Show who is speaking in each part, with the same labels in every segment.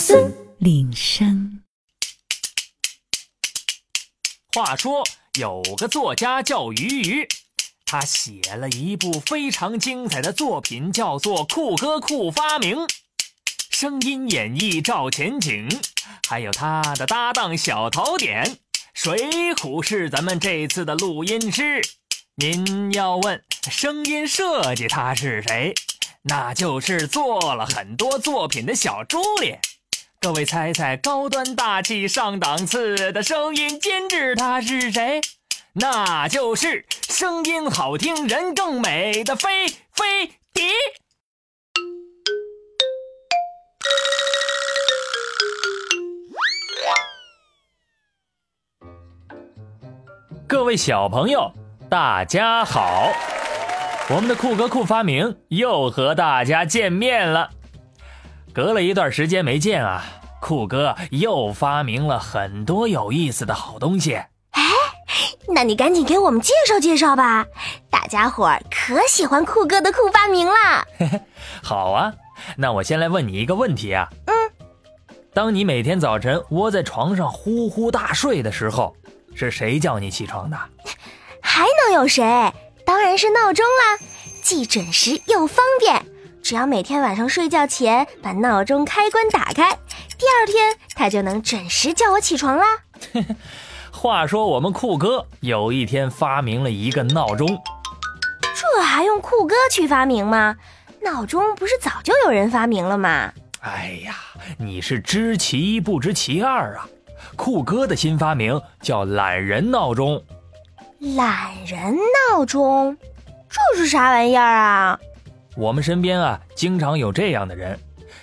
Speaker 1: 森铃声。
Speaker 2: 话说有个作家叫鱼鱼，他写了一部非常精彩的作品，叫做《酷哥酷发明》，声音演绎赵钱景，还有他的搭档小桃点。水浒是咱们这次的录音师。您要问声音设计他是谁，那就是做了很多作品的小朱莉。各位猜猜，高端大气上档次的声音监制他是谁？那就是声音好听人更美的飞飞迪。各位小朋友，大家好！我们的酷哥酷发明又和大家见面了。隔了一段时间没见啊，酷哥又发明了很多有意思的好东西。
Speaker 3: 哎，那你赶紧给我们介绍介绍吧，大家伙儿可喜欢酷哥的酷发明啦。
Speaker 2: 好啊，那我先来问你一个问题啊。嗯。当你每天早晨窝在床上呼呼大睡的时候，是谁叫你起床的？
Speaker 3: 还能有谁？当然是闹钟啦，既准时又方便。只要每天晚上睡觉前把闹钟开关打开，第二天它就能准时叫我起床啦。
Speaker 2: 话说我们酷哥有一天发明了一个闹钟，
Speaker 3: 这还用酷哥去发明吗？闹钟不是早就有人发明了吗？
Speaker 2: 哎呀，你是知其一不知其二啊！酷哥的新发明叫懒人闹钟。
Speaker 3: 懒人闹钟，这是啥玩意儿啊？
Speaker 2: 我们身边啊，经常有这样的人，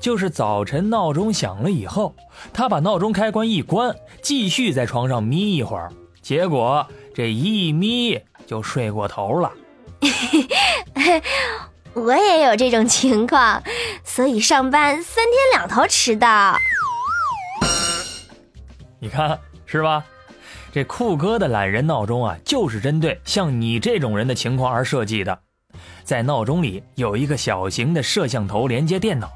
Speaker 2: 就是早晨闹钟响了以后，他把闹钟开关一关，继续在床上眯一会儿，结果这一眯就睡过头了。
Speaker 3: 我也有这种情况，所以上班三天两头迟到。
Speaker 2: 你看是吧？这酷哥的懒人闹钟啊，就是针对像你这种人的情况而设计的。在闹钟里有一个小型的摄像头连接电脑，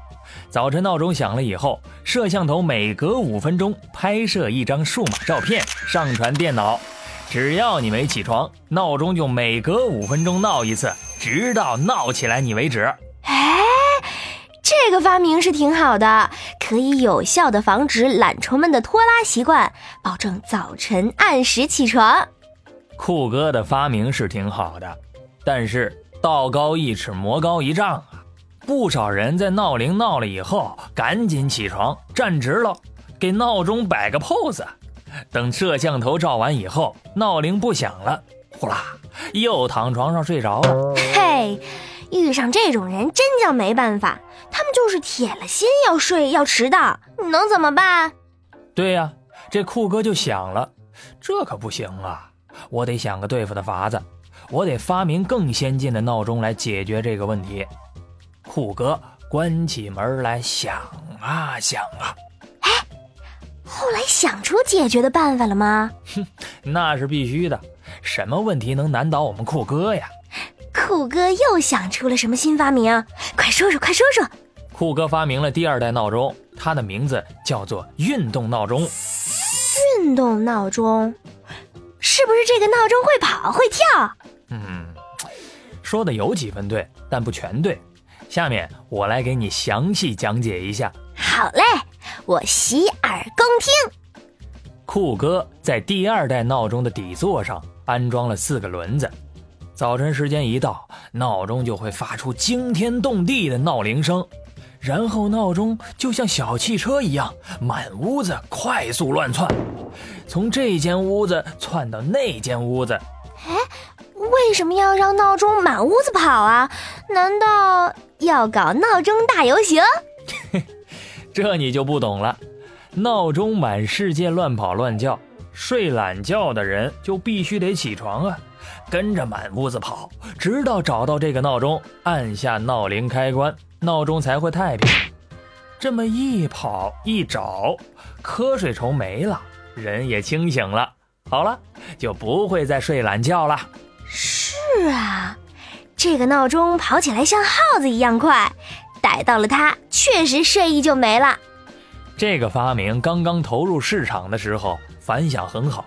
Speaker 2: 早晨闹钟响了以后，摄像头每隔五分钟拍摄一张数码照片，上传电脑。只要你没起床，闹钟就每隔五分钟闹一次，直到闹起来你为止。
Speaker 3: 哎，这个发明是挺好的，可以有效的防止懒虫们的拖拉习惯，保证早晨按时起床。
Speaker 2: 酷哥的发明是挺好的，但是道高一尺，魔高一丈啊！不少人在闹铃闹了以后，赶紧起床站直了，给闹钟摆个 pose。等摄像头照完以后，闹铃不响了，呼啦，又躺床上睡着了。
Speaker 3: 嘿，遇上这种人真叫没办法，他们就是铁了心要睡要迟到，你能怎么办？
Speaker 2: 对呀，这酷哥就想了，这可不行啊，我得想个对付的法子，我得发明更先进的闹钟来解决这个问题。酷哥关起门来想啊想啊。
Speaker 3: 哎后来想出解决的办法了吗？
Speaker 2: 哼，那是必须的。什么问题能难倒我们酷哥呀？
Speaker 3: 酷哥又想出了什么新发明？快说说，快说说！
Speaker 2: 酷哥发明了第二代闹钟，它的名字叫做运动闹钟。
Speaker 3: 运动闹钟，是不是这个闹钟会跑会跳？
Speaker 2: 嗯，说的有几分对，但不全对。下面我来给你详细讲解一下。
Speaker 3: 好嘞。我洗耳恭听。
Speaker 2: 酷哥在第二代闹钟的底座上安装了四个轮子，早晨时间一到，闹钟就会发出惊天动地的闹铃声，然后闹钟就像小汽车一样满屋子快速乱窜，从这间屋子窜到那间屋子。
Speaker 3: 哎，为什么要让闹钟满屋子跑啊？难道要搞闹钟大游行？
Speaker 2: 这你就不懂了，闹钟满世界乱跑乱叫，睡懒觉的人就必须得起床啊，跟着满屋子跑，直到找到这个闹钟，按下闹铃开关，闹钟才会太平。这么一跑一找，瞌睡虫没了，人也清醒了，好了，就不会再睡懒觉了。
Speaker 3: 是啊，这个闹钟跑起来像耗子一样快。逮到了它，确实睡意就没了。
Speaker 2: 这个发明刚刚投入市场的时候，反响很好，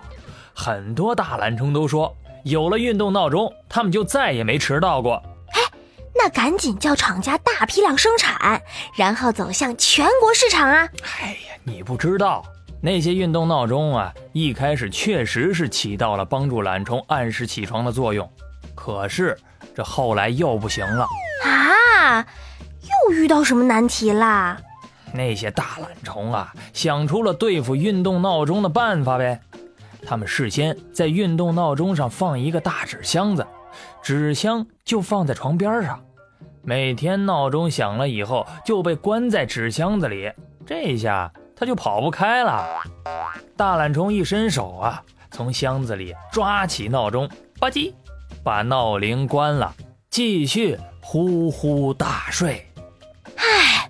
Speaker 2: 很多大懒虫都说，有了运动闹钟，他们就再也没迟到过。
Speaker 3: 那赶紧叫厂家大批量生产，然后走向全国市场啊！
Speaker 2: 哎呀，你不知道，那些运动闹钟啊，一开始确实是起到了帮助懒虫按时起床的作用，可是这后来又不行了
Speaker 3: 啊！又遇到什么难题啦？
Speaker 2: 那些大懒虫啊，想出了对付运动闹钟的办法呗。他们事先在运动闹钟上放一个大纸箱子。纸箱就放在床边上，每天闹钟响了以后就被关在纸箱子里，这下他就跑不开了。大懒虫一伸手啊，从箱子里抓起闹钟，吧唧，把闹铃关了，继续呼呼大睡。
Speaker 3: 唉，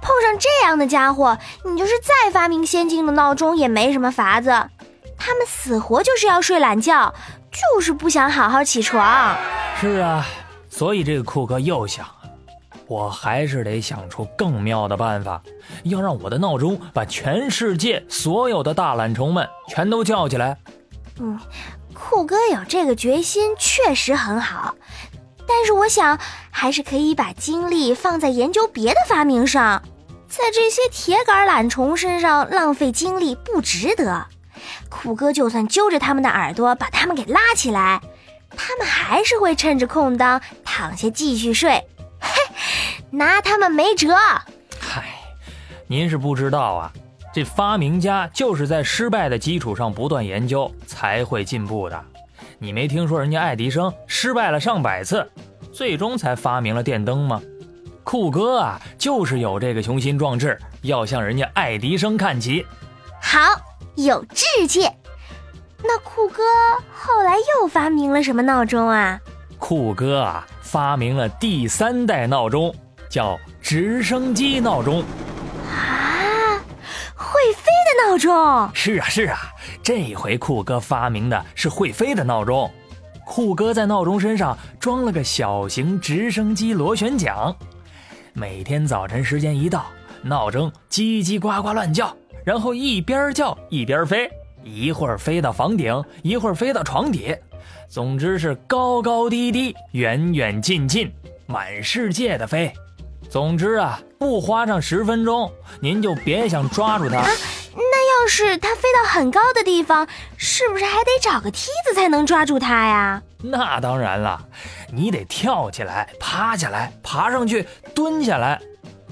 Speaker 3: 碰上这样的家伙，你就是再发明先进的闹钟也没什么法子，他们死活就是要睡懒觉。就是不想好好起床。
Speaker 2: 是啊，所以这个库克又想，我还是得想出更妙的办法，要让我的闹钟把全世界所有的大懒虫们全都叫起来。
Speaker 3: 嗯，库哥有这个决心确实很好，但是我想还是可以把精力放在研究别的发明上，在这些铁杆懒虫身上浪费精力不值得。酷哥就算揪着他们的耳朵把他们给拉起来，他们还是会趁着空当躺下继续睡，嘿，拿他们没辙。
Speaker 2: 嗨，您是不知道啊，这发明家就是在失败的基础上不断研究才会进步的。你没听说人家爱迪生失败了上百次，最终才发明了电灯吗？酷哥啊，就是有这个雄心壮志，要向人家爱迪生看齐。
Speaker 3: 好。有志气，那酷哥后来又发明了什么闹钟啊？
Speaker 2: 酷哥啊，发明了第三代闹钟，叫直升机闹钟。
Speaker 3: 闹钟？
Speaker 2: 是啊是啊，这回酷哥发明的是会飞的闹钟。酷哥在闹钟身上装了个小型直升机螺旋桨，每天早晨时间一到，闹钟叽叽呱呱乱叫。然后一边叫一边飞，一会儿飞到房顶，一会儿飞到床底，总之是高高低低、远远近近、满世界的飞。总之啊，不花上十分钟，您就别想抓住它。
Speaker 3: 那要是它飞到很高的地方，是不是还得找个梯子才能抓住它呀？
Speaker 2: 那当然了，你得跳起来、趴下来、爬上去、蹲下来。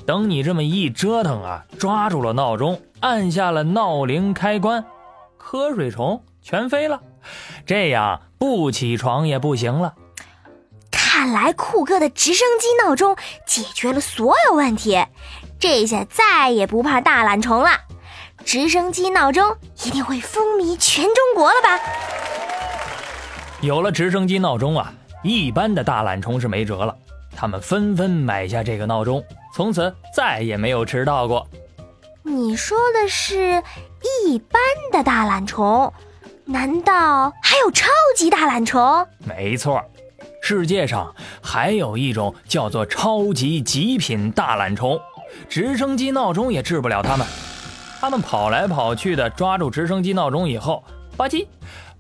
Speaker 2: 等你这么一折腾啊，抓住了闹钟。按下了闹铃开关，瞌睡虫全飞了，这样不起床也不行了。
Speaker 3: 看来酷哥的直升机闹钟解决了所有问题，这下再也不怕大懒虫了。直升机闹钟一定会风靡全中国了吧？
Speaker 2: 有了直升机闹钟啊，一般的大懒虫是没辙了，他们纷纷买下这个闹钟，从此再也没有迟到过。
Speaker 3: 你说的是一般的大懒虫，难道还有超级大懒虫？
Speaker 2: 没错，世界上还有一种叫做超级极品大懒虫，直升机闹钟也治不了他们。他们跑来跑去的，抓住直升机闹钟以后，吧唧，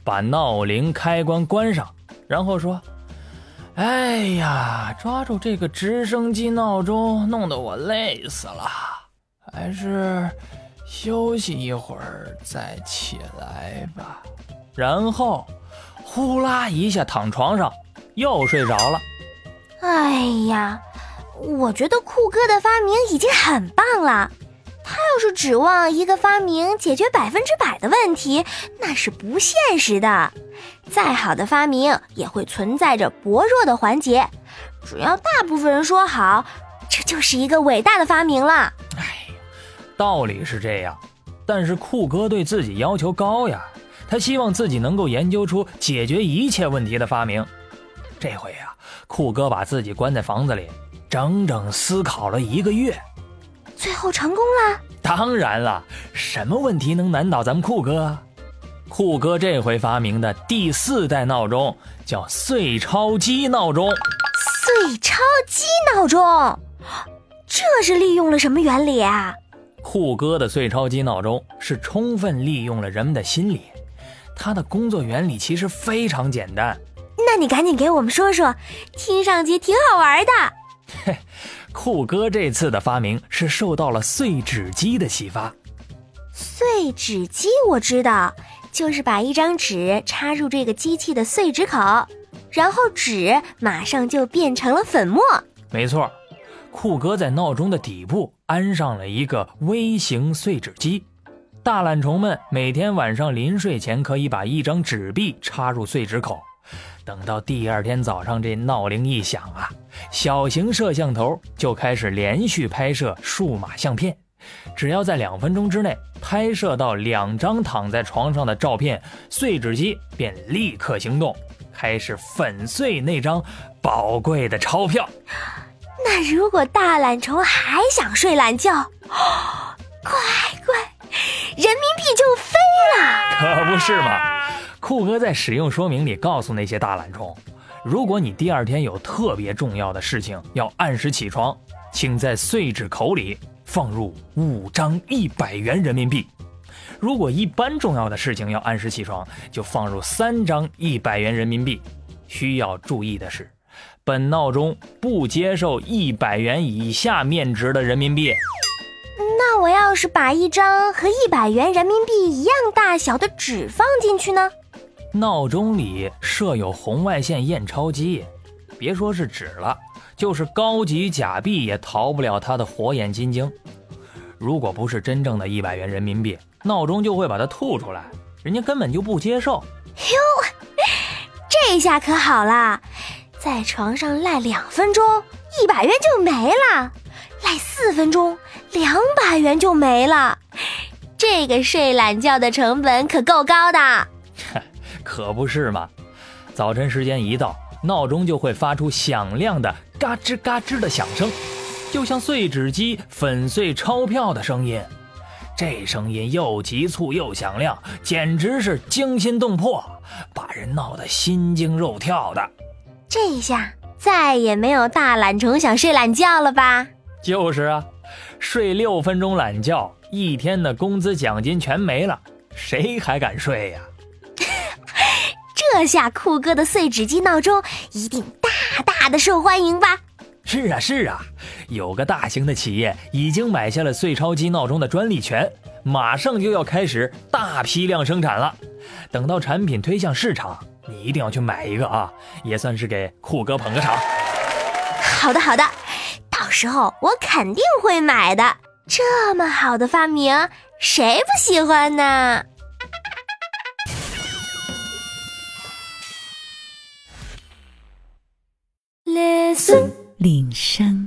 Speaker 2: 把闹铃开关关上，然后说：“哎呀，抓住这个直升机闹钟，弄得我累死了。”还是休息一会儿再起来吧。然后，呼啦一下躺床上，又睡着了。
Speaker 3: 哎呀，我觉得酷哥的发明已经很棒了。他要是指望一个发明解决百分之百的问题，那是不现实的。再好的发明也会存在着薄弱的环节。只要大部分人说好，这就是一个伟大的发明了。
Speaker 2: 哎道理是这样，但是酷哥对自己要求高呀，他希望自己能够研究出解决一切问题的发明。这回呀，酷哥把自己关在房子里，整整思考了一个月，
Speaker 3: 最后成功了。
Speaker 2: 当然了，什么问题能难倒咱们酷哥？酷哥这回发明的第四代闹钟叫碎钞机闹钟。
Speaker 3: 碎钞机闹钟，这是利用了什么原理啊？
Speaker 2: 酷哥的碎钞机闹钟是充分利用了人们的心理，它的工作原理其实非常简单。
Speaker 3: 那你赶紧给我们说说，听上去挺好玩的。
Speaker 2: 嘿，酷哥这次的发明是受到了碎纸机的启发。
Speaker 3: 碎纸机我知道，就是把一张纸插入这个机器的碎纸口，然后纸马上就变成了粉末。
Speaker 2: 没错，酷哥在闹钟的底部安上了一个微型碎纸机，大懒虫们每天晚上临睡前可以把一张纸币插入碎纸口，等到第二天早上这闹铃一响啊，小型摄像头就开始连续拍摄数码相片。只要在两分钟之内拍摄到两张躺在床上的照片，碎纸机便立刻行动，开始粉碎那张宝贵的钞票。
Speaker 3: 那如果大懒虫还想睡懒觉，乖乖，人民币就飞了。
Speaker 2: 可不是嘛！酷哥在使用说明里告诉那些大懒虫，如果你第二天有特别重要的事情要按时起床，请在碎纸口里。放入五张一百元人民币。如果一般重要的事情要按时起床，就放入三张一百元人民币。需要注意的是，本闹钟不接受一百元以下面值的人民币。
Speaker 3: 那我要是把一张和一百元人民币一样大小的纸放进去呢？
Speaker 2: 闹钟里设有红外线验钞机，别说是纸了。就是高级假币也逃不了它的火眼金睛。如果不是真正的一百元人民币，闹钟就会把它吐出来，人家根本就不接受。
Speaker 3: 哟，这下可好了，在床上赖两分钟，一百元就没了；赖四分钟，两百元就没了。这个睡懒觉的成本可够高的。
Speaker 2: 可不是嘛！早晨时间一到。闹钟就会发出响亮的嘎吱嘎吱的响声，就像碎纸机粉碎钞票的声音。这声音又急促又响亮，简直是惊心动魄，把人闹得心惊肉跳的。
Speaker 3: 这一下再也没有大懒虫想睡懒觉了吧？
Speaker 2: 就是啊，睡六分钟懒觉，一天的工资奖金全没了，谁还敢睡呀？
Speaker 3: 这下酷哥的碎纸机闹钟一定大大的受欢迎吧？
Speaker 2: 是啊是啊，有个大型的企业已经买下了碎钞机闹钟的专利权，马上就要开始大批量生产了。等到产品推向市场，你一定要去买一个啊，也算是给酷哥捧个场。
Speaker 3: 好的好的，到时候我肯定会买的。这么好的发明，谁不喜欢呢？
Speaker 1: 铃声。